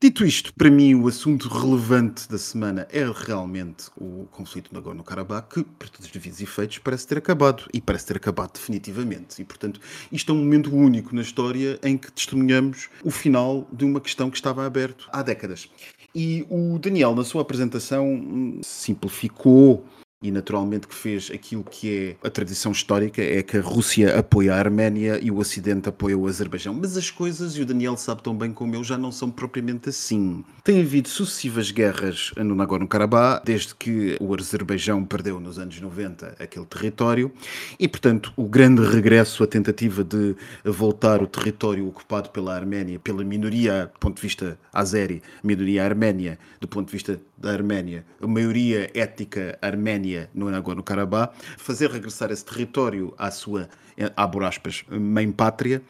Dito isto, para mim o assunto relevante da semana é realmente o conflito na Nagorno-Karabakh, que, para todos os devidos efeitos, parece ter acabado. E parece ter acabado definitivamente. E, portanto, isto é um momento único na história em que testemunhamos o final de uma questão que estava aberto há décadas. E o Daniel, na sua apresentação, hum, simplificou e naturalmente que fez aquilo que é a tradição histórica, é que a Rússia apoia a Arménia e o Ocidente apoia o Azerbaijão. Mas as coisas, e o Daniel sabe tão bem como eu, já não são propriamente assim. Tem havido sucessivas guerras no Nagorno-Karabakh, desde que o Azerbaijão perdeu nos anos 90 aquele território, e portanto o grande regresso, a tentativa de voltar o território ocupado pela Arménia, pela minoria, do ponto de vista azeri, minoria arménia, do ponto de vista da Arménia, a maioria étnica arménia no Nagorno-Karabakh, fazer regressar esse território à sua, abro aspas, mãe pátria,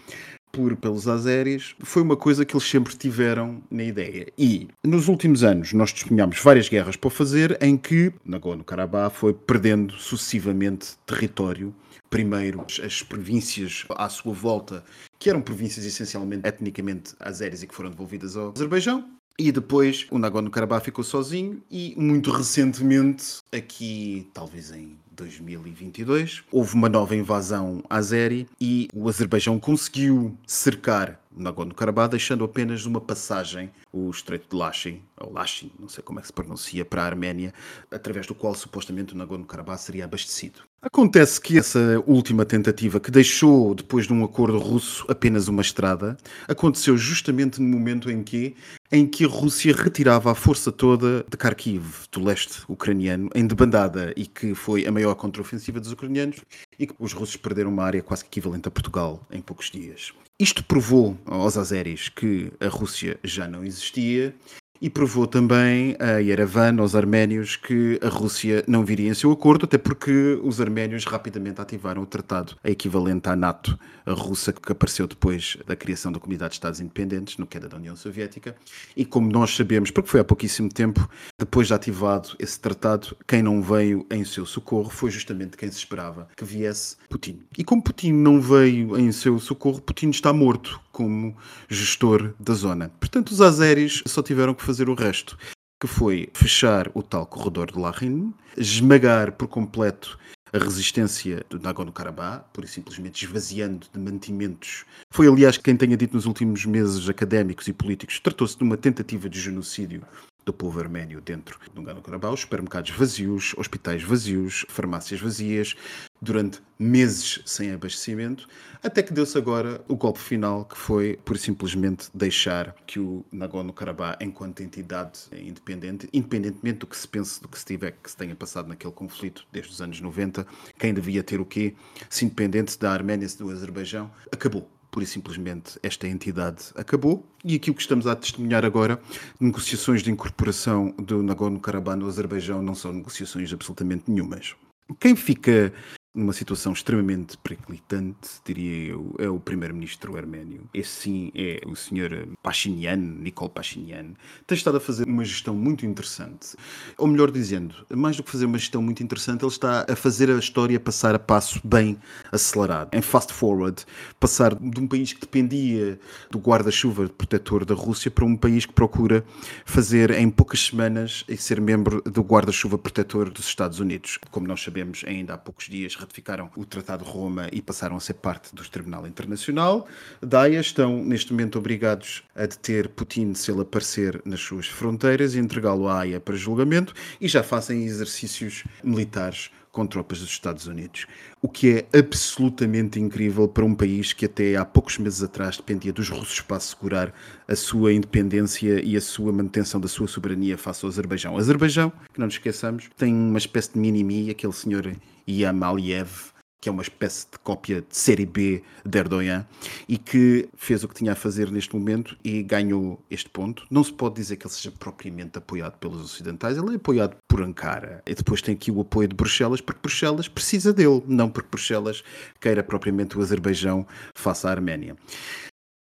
por pelos azeris, foi uma coisa que eles sempre tiveram na ideia. E nos últimos anos nós testemunhamos várias guerras para fazer em que Nagorno-Karabakh foi perdendo sucessivamente território. Primeiro as províncias à sua volta, que eram províncias essencialmente etnicamente azeris e que foram devolvidas ao Azerbaijão, e depois o Nagorno-Karabakh ficou sozinho e muito recentemente, aqui talvez em 2022, houve uma nova invasão azeri e o Azerbaijão conseguiu cercar Nagorno-Karabakh, deixando apenas uma passagem, o Estreito de Lachin, ou Lachin, não sei como é que se pronuncia, para a Arménia, através do qual supostamente o Nagorno-Karabakh seria abastecido. Acontece que essa última tentativa, que deixou, depois de um acordo russo, apenas uma estrada, aconteceu justamente no momento em que, em que a Rússia retirava a força toda de Kharkiv, do leste ucraniano, em debandada, e que foi a maior contraofensiva dos ucranianos, e que os russos perderam uma área quase equivalente a Portugal em poucos dias. Isto provou aos azeris que a Rússia já não existia e provou também a Yerevan, aos arménios, que a Rússia não viria em seu acordo, até porque os arménios rapidamente ativaram o tratado, equivalente à NATO, a russa, que apareceu depois da criação da Comunidade de Estados Independentes, no queda da União Soviética. E como nós sabemos, porque foi há pouquíssimo tempo, depois de ativado esse tratado, quem não veio em seu socorro foi justamente quem se esperava que viesse Putin. E como Putin não veio em seu socorro, Putin está morto como gestor da zona. Portanto, os azeris só tiveram que fazer o resto, que foi fechar o tal corredor de Lahin, esmagar por completo a resistência do Nagorno-Karabakh, por simplesmente esvaziando de mantimentos. Foi, aliás, quem tenha dito nos últimos meses académicos e políticos, tratou-se de uma tentativa de genocídio do povo arménio dentro do Nagorno-Karabakh, supermercados vazios, hospitais vazios, farmácias vazias, durante meses sem abastecimento, até que deu-se agora o golpe final, que foi por simplesmente deixar que o Nagorno-Karabakh, enquanto entidade independente, independentemente do que se pense, do que se tiver que se tenha passado naquele conflito desde os anos 90, quem devia ter o quê, se independente da Arménia, se do Azerbaijão, acabou pura e simplesmente esta entidade acabou e aquilo que estamos a testemunhar agora, negociações de incorporação do Nagorno-Karabakh no Azerbaijão não são negociações absolutamente nenhumas. Quem fica numa situação extremamente periclitante, diria eu, é o primeiro-ministro arménio. Esse sim é o senhor Pashinyan, Nicole Pashinyan. Tem estado a fazer uma gestão muito interessante. Ou melhor dizendo, mais do que fazer uma gestão muito interessante, ele está a fazer a história passar a passo bem acelerado, em fast forward, passar de um país que dependia do guarda-chuva protetor da Rússia para um país que procura fazer em poucas semanas e ser membro do guarda-chuva protetor dos Estados Unidos. Como nós sabemos, ainda há poucos dias ratificaram o Tratado de Roma e passaram a ser parte do Tribunal Internacional. Daia estão neste momento obrigados a deter Putin se ele aparecer nas suas fronteiras e entregá-lo à Haia para julgamento e já fazem exercícios militares com tropas dos Estados Unidos. O que é absolutamente incrível para um país que até há poucos meses atrás dependia dos russos para assegurar a sua independência e a sua manutenção da sua soberania face ao Azerbaijão. Azerbaijão, que não nos esqueçamos, tem uma espécie de mini-mi, aquele senhor Iam Aliyev, que é uma espécie de cópia de série B de Erdogan, e que fez o que tinha a fazer neste momento e ganhou este ponto. Não se pode dizer que ele seja propriamente apoiado pelos ocidentais, ele é apoiado por Ankara. E depois tem aqui o apoio de Bruxelas, porque Bruxelas precisa dele, não porque Bruxelas queira propriamente o Azerbaijão face à Arménia.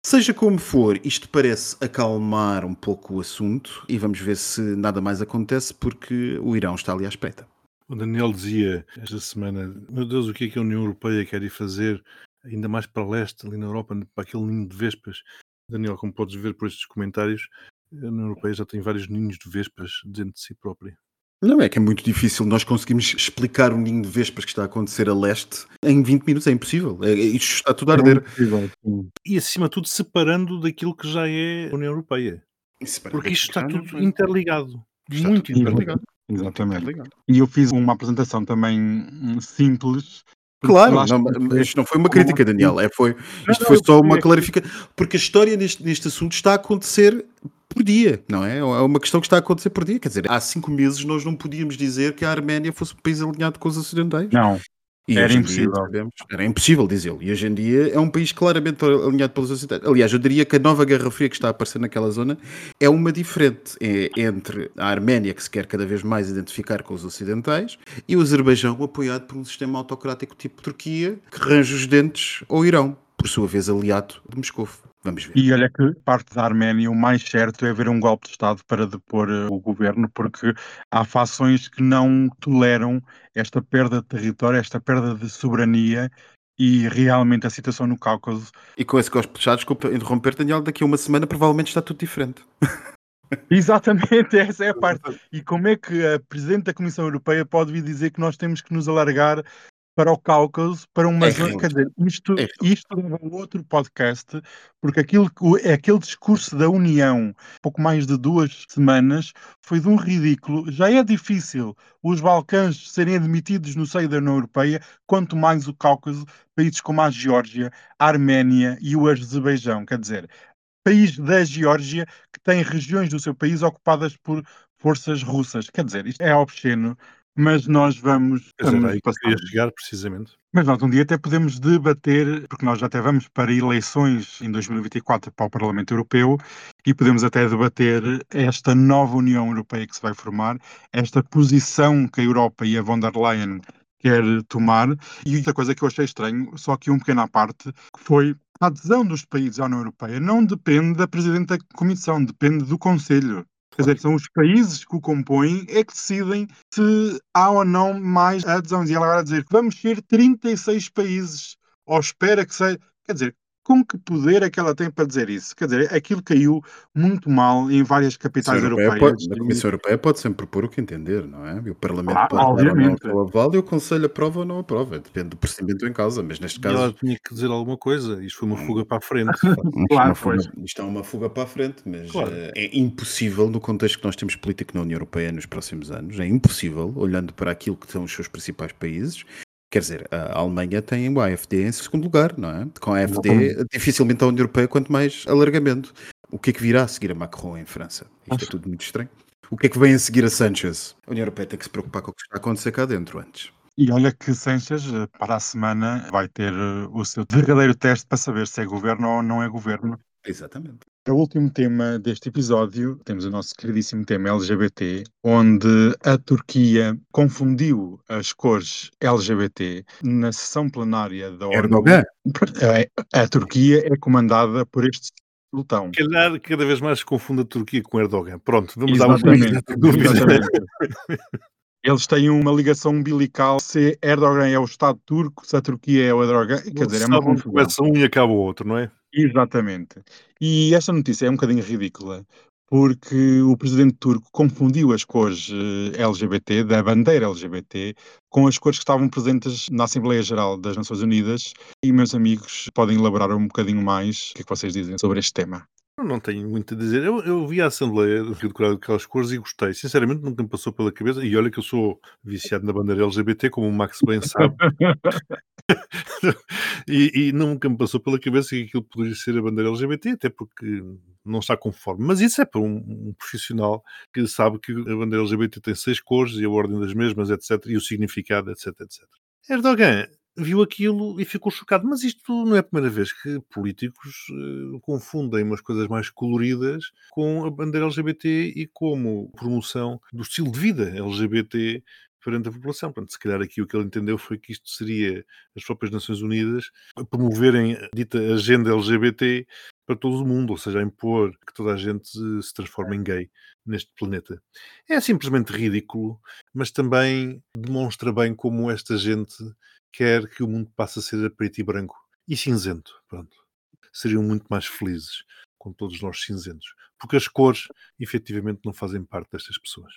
Seja como for, isto parece acalmar um pouco o assunto e vamos ver se nada mais acontece, porque o Irão está ali à espreita. O Daniel dizia esta semana: Meu Deus, o que é que a União Europeia quer ir fazer ainda mais para leste, ali na Europa, para aquele ninho de vespas? Daniel, como podes ver por estes comentários, a União Europeia já tem vários ninhos de vespas dentro de si própria. Não, é que é muito difícil nós conseguimos explicar o ninho de vespas que está a acontecer a leste em 20 minutos, é impossível. É, isto está tudo a arder. E acima de tudo separando daquilo que já é a União Europeia. Porque isto está tudo interligado. Está muito tudo interligado. Exatamente. Interligado. E eu fiz uma apresentação também hum, simples. Claro, acho não, que- isto não foi uma crítica, Daniel. É, foi, isto foi só uma clarificação. Porque a história neste, neste assunto está a acontecer por dia, não é? É uma questão que está a acontecer por dia. Quer dizer, há cinco meses nós não podíamos dizer que a Arménia fosse um país alinhado com os ocidentais. Não, E Era impossível. sabemos- era impossível dizê-lo. E hoje em dia é um país claramente alinhado pelos ocidentais. Aliás, eu diria que a nova Guerra Fria que está a aparecer naquela zona é uma diferente é, entre a Arménia, que se quer cada vez mais identificar com os ocidentais, e o Azerbaijão, apoiado por um sistema autocrático tipo Turquia, que range os dentes ao Irão, por sua vez aliado de Moscou. Vamos ver. E olha que parte da Arménia o mais certo é haver um golpe de Estado para depor eh, o governo, porque há fações que não toleram esta perda de território, esta perda de soberania e realmente a situação no Cáucaso. E com esse gosto de chá, desculpa interromper, Daniel, daqui a uma semana provavelmente está tudo diferente. Exatamente, essa é a parte. E como é que a Presidente da Comissão Europeia pode vir dizer que nós temos que nos alargar para o Cáucaso, para uma É zona. Quer dizer, isto, É isto leva a outro podcast, porque aquilo, é aquele discurso da União, pouco mais de duas semanas, foi de um ridículo. Já é difícil os Balcãs serem admitidos no seio da União Europeia, quanto mais o Cáucaso, países como a Geórgia, a Arménia e o Azerbaijão. Quer dizer, país da Geórgia que tem regiões do seu país ocupadas por forças russas. Quer dizer, isto é obsceno, mas nós vamos, dizer, vamos aí que queria chegar precisamente. Mas nós um dia até podemos debater, porque nós já até vamos para eleições em 2024 para o Parlamento Europeu e podemos até debater esta nova União Europeia que se vai formar, esta posição que a Europa e a von der Leyen quer tomar. E outra coisa que eu achei estranho, só aqui um pequeno à parte, que foi a adesão dos países à União Europeia não depende da Presidente da Comissão, depende do Conselho. Quer dizer, são os países que o compõem é que decidem se há ou não mais adesões. E ela agora dizer que vamos ser 36 países, ou espera que seja. Quer dizer, com que poder é que ela tem para dizer isso? Quer dizer, aquilo caiu muito mal em várias capitais Europeia europeias. pode- a Comissão Europeia pode sempre propor o que entender, não é? E o Parlamento Ah, pode dar ou não obviamente. aval e o Conselho aprova ou não aprova. Depende do procedimento em causa, mas neste E ela caso. tinha que dizer alguma coisa. Isto foi uma fuga para a frente. isto é Claro, uma fuga- pois. isto é uma fuga para a frente, mas Claro. eh, é impossível, no contexto que nós temos político na União Europeia nos próximos anos, é impossível, olhando para aquilo que são os seus principais países. Quer dizer, a Alemanha tem o AFD em segundo lugar, não é? Com a AFD, dificilmente a União Europeia, quanto mais alargamento. O que é que virá a seguir a Macron em França? Isto é tudo muito estranho. O que é que vem a seguir a Sanchez? A União Europeia tem que se preocupar com o que está a acontecer cá dentro antes. E olha que Sanchez, eh, para a semana, vai ter eh, o seu verdadeiro teste para saber se é governo ou não é governo. Exatamente. O último tema deste episódio, temos o nosso queridíssimo tema LGBT, onde a Turquia confundiu as cores LGBT na sessão plenária da ONU. Erdogan. A, a Turquia é comandada por este sultão. Se calhar cada vez mais se confunde a Turquia com Erdogan. Pronto, vamos dar uma Exatamente, dúvida. Eles têm uma ligação umbilical se Erdogan é o Estado turco, se a Turquia é o Erdogan. Quer dizer, é uma confusão. começa um e acaba o outro, não é? Exatamente. E esta notícia é um bocadinho ridícula, porque o presidente turco confundiu as cores eh, LGBT, da bandeira LGBT, com as cores que estavam presentes na Assembleia Geral das Nações Unidas. E, meus amigos, podem elaborar um bocadinho mais o que é que vocês dizem sobre este tema. Eu não tenho muito a dizer. Eu, eu vi a Assembleia decorada aquelas cores e gostei. Sinceramente, nunca me passou pela cabeça. E olha que eu sou viciado na bandeira LGBT, como o Max bem sabe. e, e nunca me passou pela cabeça que aquilo poderia ser a bandeira LGBT, até porque não está conforme. Mas isso é para um, um profissional que sabe que a bandeira LGBT tem seis cores e a ordem das mesmas, etc. E o significado, etc, etc. Erdogan viu aquilo e ficou chocado. Mas isto não é a primeira vez que políticos eh, confundem umas coisas mais coloridas com a bandeira LGBT e como promoção do estilo de vida LGBT perante a população. Portanto, se calhar aqui o que ele entendeu foi que isto seria as próprias Nações Unidas promoverem a dita agenda LGBT para todo o mundo, ou seja, a impor que toda a gente se transforme em gay neste planeta. É simplesmente ridículo, mas também demonstra bem como esta gente quer que o mundo passe a ser a preto e branco e cinzento. Pronto. Seriam muito mais felizes com todos nós cinzentos, porque as cores efetivamente não fazem parte destas pessoas.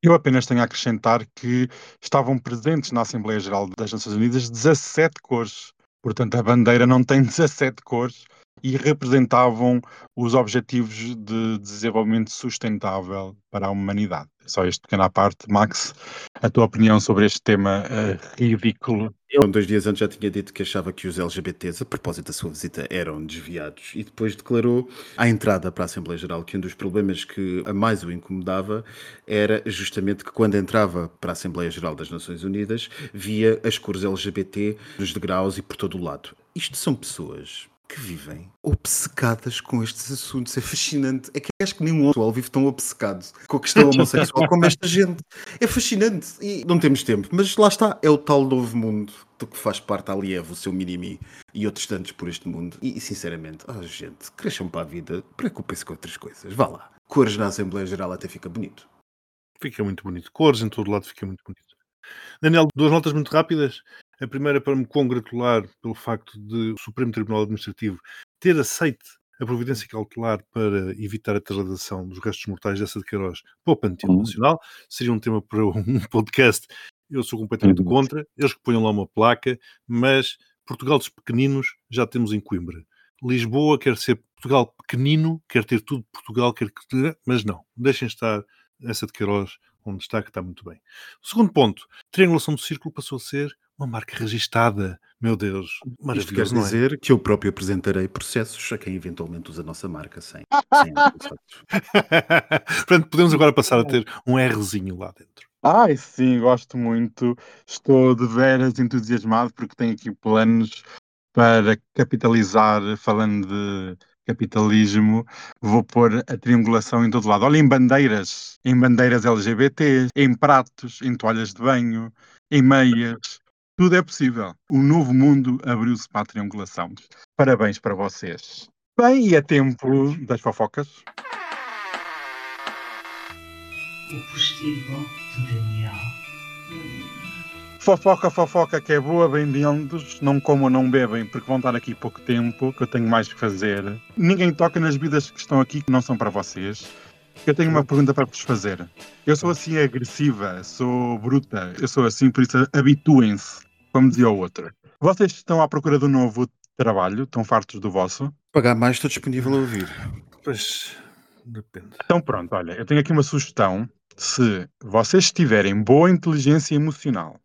Eu apenas tenho a acrescentar que estavam presentes na Assembleia Geral das Nações Unidas 17 cores. Portanto, a bandeira não tem 17 cores e representavam os objetivos de desenvolvimento sustentável para a humanidade. Só este pequeno à parte. Max, a tua opinião sobre este tema uh, ridículo? Eu, dois dias antes, já tinha dito que achava que os LGBTs, a propósito da sua visita, eram desviados e depois declarou à entrada para a Assembleia Geral que um dos problemas que a mais o incomodava era justamente que quando entrava para a Assembleia Geral das Nações Unidas via as cores LGBT nos degraus e por todo o lado. Isto são pessoas que vivem obcecadas com estes assuntos. É fascinante. É que acho que nenhum outro vive tão obcecado com a questão homossexual como esta gente. É fascinante. E não temos tempo. Mas lá está. É o tal novo mundo do que faz parte ali Liev, o seu Minimi e outros tantos por este mundo. E, sinceramente, oh, gente, cresçam para a vida. Preocupem-se com outras coisas. Vá lá. Cores na Assembleia Geral até fica bonito. Fica muito bonito. Cores em todo lado fica muito bonito. Daniel, duas notas muito rápidas. A primeira para me congratular pelo facto de o Supremo Tribunal Administrativo ter aceito a providência cautelar para evitar a trasladação dos restos mortais dessa de Queiroz para o Panteão uhum. Nacional. Seria um tema para um podcast. Eu sou completamente uhum. contra. Eles que ponham lá uma placa, mas Portugal dos pequeninos já temos em Coimbra. Lisboa quer ser Portugal pequenino, quer ter tudo Portugal, quer mas não. Deixem estar essa de Queiroz onde está, que está muito bem. O segundo ponto, triangulação do círculo passou a ser uma marca registada. Meu Deus, maravilhoso. Isto quer é? dizer é? que eu próprio apresentarei processos a quem eventualmente usa a nossa marca sem, sem Portanto, podemos agora passar a ter um Rzinho lá dentro. Ai, sim, gosto muito. Estou de veras entusiasmado porque tenho aqui planos para capitalizar, falando de capitalismo, vou pôr a triangulação em todo lado. Olha, em bandeiras, em bandeiras LGBT, em pratos, em toalhas de banho, em meias, tudo é possível. O novo mundo abriu-se para a triangulação. Parabéns para vocês. Bem, e é tempo das fofocas. O postigo de Daniel. Fofoca, fofoca que é boa, bem-vindos. Não comam, não bebem, porque vão estar aqui pouco tempo, que eu tenho mais que fazer. Ninguém toca nas vidas que estão aqui, que não são para vocês. Eu tenho uma pergunta para vos fazer. Eu sou assim agressiva, sou bruta, eu sou assim, por isso habituem-se como dizia o outro. Vocês estão à procura de um novo trabalho? Estão fartos do vosso? Pagar mais, estou disponível a ouvir. Pois, depende. Então pronto, olha, eu tenho aqui uma sugestão. Se vocês tiverem boa inteligência emocional,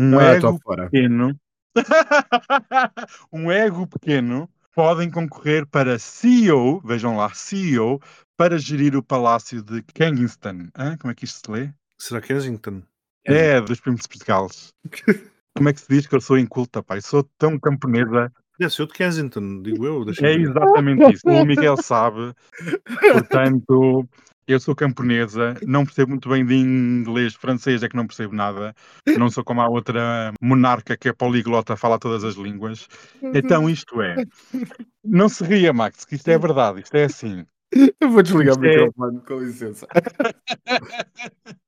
um ah, ego pequeno, um ego pequeno, podem concorrer para CEO, vejam lá, CEO, para gerir o palácio de Kensington. Hã? Como é que isto se lê? Será Kensington? É, dos primos de Gales. Como é que se diz que eu sou inculta, pai? Sou tão camponesa. Ser o de Kensington, digo eu. É exatamente isso. O Miguel sabe. Portanto, eu sou camponesa, não percebo muito bem de inglês, francês é que não percebo nada. Não sou como a outra monarca que é poliglota, fala todas as línguas. Então isto é. Não se ria, Max, que isto é verdade, isto é assim. Eu vou desligar Isto o é microfone, é... com licença.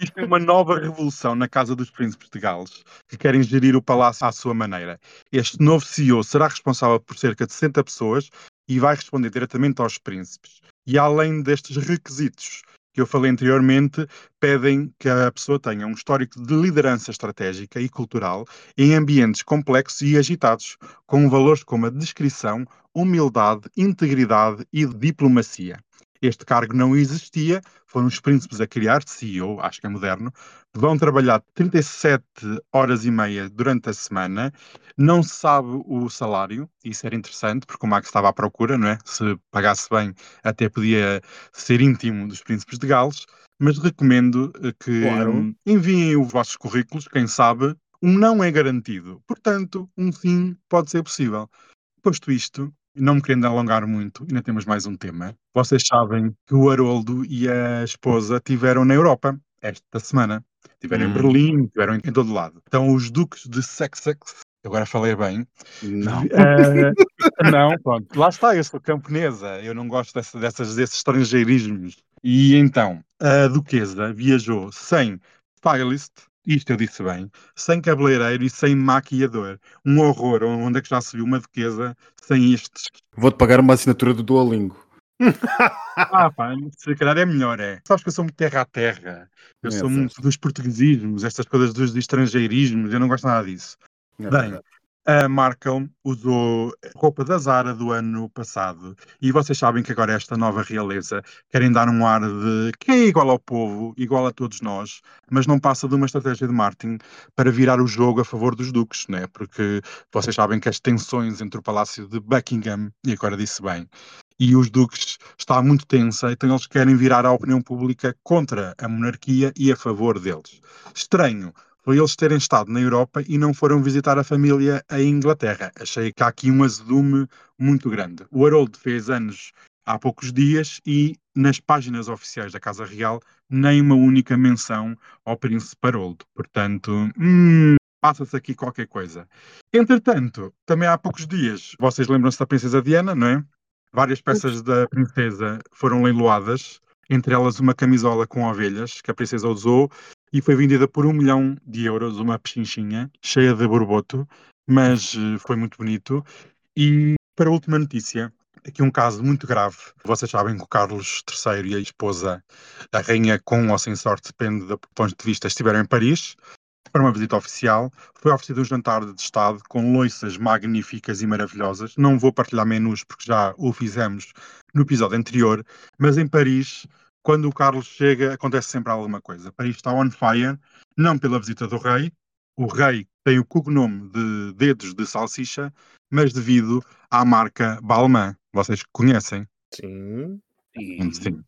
Isto é uma nova revolução na Casa dos Príncipes de Gales, que querem gerir o palácio à sua maneira. Este novo CEO será responsável por cerca de 60 pessoas e vai responder diretamente aos príncipes. E além destes requisitos que eu falei anteriormente, pedem que a pessoa tenha um histórico de liderança estratégica e cultural em ambientes complexos e agitados, com valores como a descrição, humildade, integridade e diplomacia. Este cargo não existia, foram os príncipes a criar, CEO, acho que é moderno, vão trabalhar 37 horas e meia durante a semana, não se sabe o salário, isso era interessante, porque o Max estava à procura, não é? Se pagasse bem, até podia ser íntimo dos príncipes de Gales, mas recomendo eh, que claro. enviem os vossos currículos, quem sabe, um não é garantido, portanto, um sim pode ser possível. Posto isto, não me querendo alongar muito, ainda temos mais um tema. Vocês sabem que o Haroldo e a esposa tiveram na Europa esta semana. Tiveram hum. em Berlim, tiveram em todo lado. Então, os duques de Sussex, agora falei bem, não. Uh, Não, pronto, lá está, eu sou camponesa, eu não gosto dessa, dessas, desses estrangeirismos. E então, a Duquesa viajou sem stylist, isto eu disse bem, sem cabeleireiro e sem maquiador. Um horror, onde é que já se viu uma Duquesa sem estes? Vou-te pagar uma assinatura do Duolingo. Ah, pá, se calhar é melhor, é. Sabes que eu sou muito terra a terra. Eu É, sou sabes. muito dos portuguesismos, estas coisas dos estrangeirismos, eu não gosto nada disso. É Bem. A Markle usou roupa da Zara do ano passado e vocês sabem que agora esta nova realeza querem dar um ar de que é igual ao povo, igual a todos nós, mas não passa de uma estratégia de marketing para virar o jogo a favor dos duques, né? Porque vocês sabem que as tensões entre o Palácio de Buckingham, e agora disse bem, e os duques está muito tensa, então eles querem virar a opinião pública contra a monarquia e a favor deles. Estranho foi eles terem estado na Europa e não foram visitar a família em Inglaterra. Achei que há aqui um azedume muito grande. O Harold fez anos há poucos dias e nas páginas oficiais da Casa Real nem uma única menção ao príncipe Harold. Portanto, hum, passa-se aqui qualquer coisa. Entretanto, também há poucos dias, vocês lembram-se da princesa Diana, não é? Várias peças da princesa foram leiloadas, entre elas uma camisola com ovelhas que a princesa usou e foi vendida por um milhão de euros, uma pechinchinha cheia de borboto, mas eh, foi muito bonito. E para a última notícia, aqui um caso muito grave. Vocês sabem que o Carlos III e a esposa, a rainha com ou sem sorte, depende do ponto de vista, estiveram em Paris para uma visita oficial. Foi oferecido um jantar de Estado com loiças magníficas e maravilhosas. Não vou partilhar menus porque já o fizemos no episódio anterior, mas em Paris, quando o Carlos chega, acontece sempre alguma coisa. Paris está on fire, não pela visita do rei. O rei tem o cognome de dedos de salsicha, mas devido à marca Balmain. Vocês conhecem? Sim. Sim.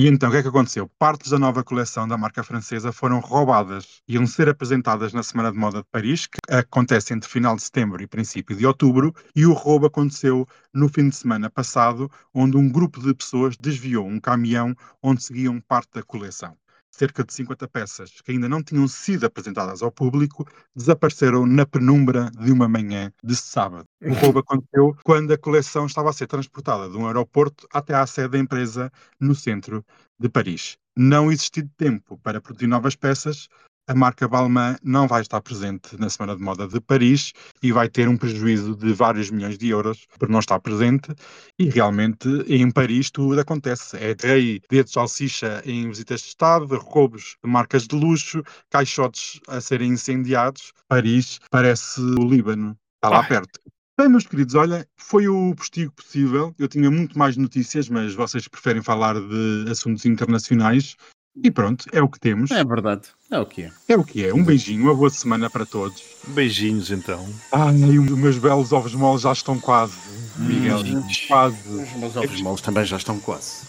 E então, o que é que aconteceu? Partes da nova coleção da marca francesa foram roubadas. Iam ser apresentadas na Semana de Moda de Paris, que acontece entre final de setembro e princípio de outubro, e o roubo aconteceu no fim de semana passado, onde um grupo de pessoas desviou um caminhão onde seguiam parte da coleção. Cerca de 50 peças que ainda não tinham sido apresentadas ao público desapareceram na penumbra de uma manhã de sábado. O roubo aconteceu quando a coleção estava a ser transportada de um aeroporto até à sede da empresa no centro de Paris. Não existindo tempo para produzir novas peças, a marca Balmain não vai estar presente na Semana de Moda de Paris e vai ter um prejuízo de vários milhões de euros por não estar presente. E realmente em Paris tudo acontece. É rei de salsicha em visitas de Estado, roubos de marcas de luxo, caixotes a serem incendiados. Paris parece o Líbano, está lá Ai. perto. Bem, meus queridos, olha, foi o postigo possível. Eu tinha muito mais notícias, mas vocês preferem falar de assuntos internacionais. E pronto, é o que temos. É verdade. É o que é. É o que é. Um beijinho, uma boa semana para todos. Beijinhos então. Ai, os meus belos ovos moles já estão quase. Miguel, beijinhos. quase. Os meus ovos moles também já estão quase.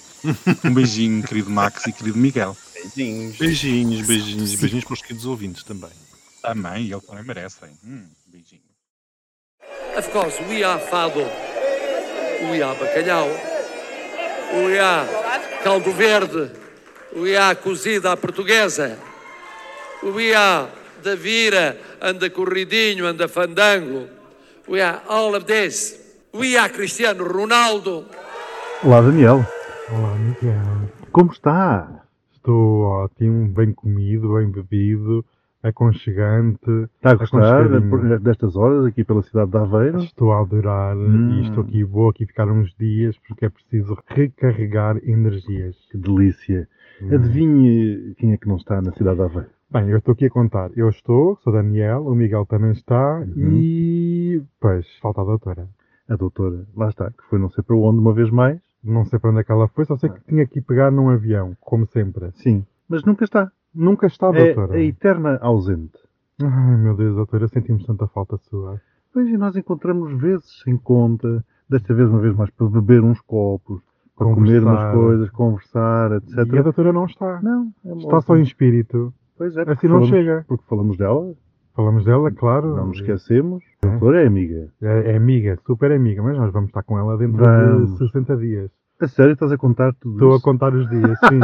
Um beijinho, querido Max e querido Miguel. Beijinhos. Beijinhos, beijinhos e beijinhos para os queridos ouvintes também. Também, eles também merecem. Hum, beijinho. Of course, we are fado, we are bacalhau, we are caldo verde, we are cozida à portuguesa, we are da vira, anda corridinho, anda fandango, we are all of this. We are Cristiano Ronaldo. Olá, Daniel. Olá, Miguel. Como está? Estou ótimo, bem comido, bem bebido, aconchegante. Está a gostar destas horas aqui pela cidade de Aveiro? Estou a adorar Hum. e estou aqui, vou aqui ficar uns dias porque é preciso recarregar energias. Que delícia. Hum. Adivinhe quem é que não está na cidade de Aveiro? Bem, eu estou aqui a contar. Eu estou, sou Daniel, o Miguel também está Uhum. e. Pois, falta a doutora. A doutora, lá está, que foi não sei para onde uma vez mais. Não sei para onde é que ela foi, só sei que tinha que ir pegar num avião, como sempre. Sim, mas nunca está. Nunca está, É doutora. a eterna ausente. Ai, meu Deus, doutora, sentimos tanta falta sua. Pois e nós encontramos vezes sem conta, desta vez uma vez mais para beber uns copos, para comer umas coisas, conversar, etc. E a doutora não está. Não, é Está só em espírito. Pois é, Assim porque não falamos- chega. Porque falamos dela, Falamos dela, claro. não nos esquecemos. A doutora é amiga. É, é amiga, super amiga, mas nós vamos estar com ela dentro Vamos. de 60 dias. A sério, estás a contar tudo Estou a contar os dias, sim.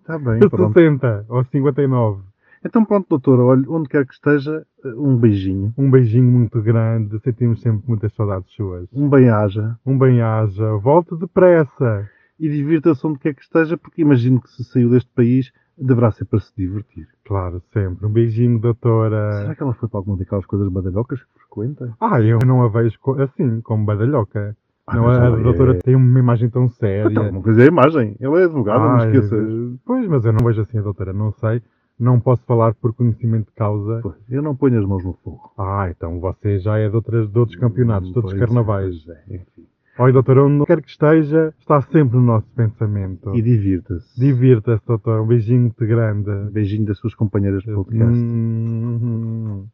Está bem, pronto. 60 ou 59. Então pronto, doutor, olha, onde quer que esteja, um beijinho. Um beijinho muito grande, sentimos sempre muitas saudades suas. Um bem-aja, um bem-aja, volte depressa e divirta-se onde quer que esteja, porque imagino que se saiu deste país deverá ser para se divertir. Claro, sempre. Um beijinho, doutora. Será que ela foi para alguma daquelas coisas badalhocas que frequenta? Ah, eu não a vejo assim, como badalhoca. Ah, não, mas a ela doutora é- tem uma imagem tão séria. Então, uma coisa é a imagem. Ela é advogada, não Ai, esqueças. Pois, mas eu não vejo assim a doutora, não sei. Não posso falar por conhecimento de causa. Pois, eu não ponho as mãos no fogo. Ah, então você já é de, outras, de outros campeonatos, de outros é, carnavais. é, enfim. Olha, doutora, onde quer que esteja, está sempre no nosso pensamento. E divirta-se. Divirta-se, doutor. Um beijinho muito grande. Beijinho das suas companheiras de podcast. Hum,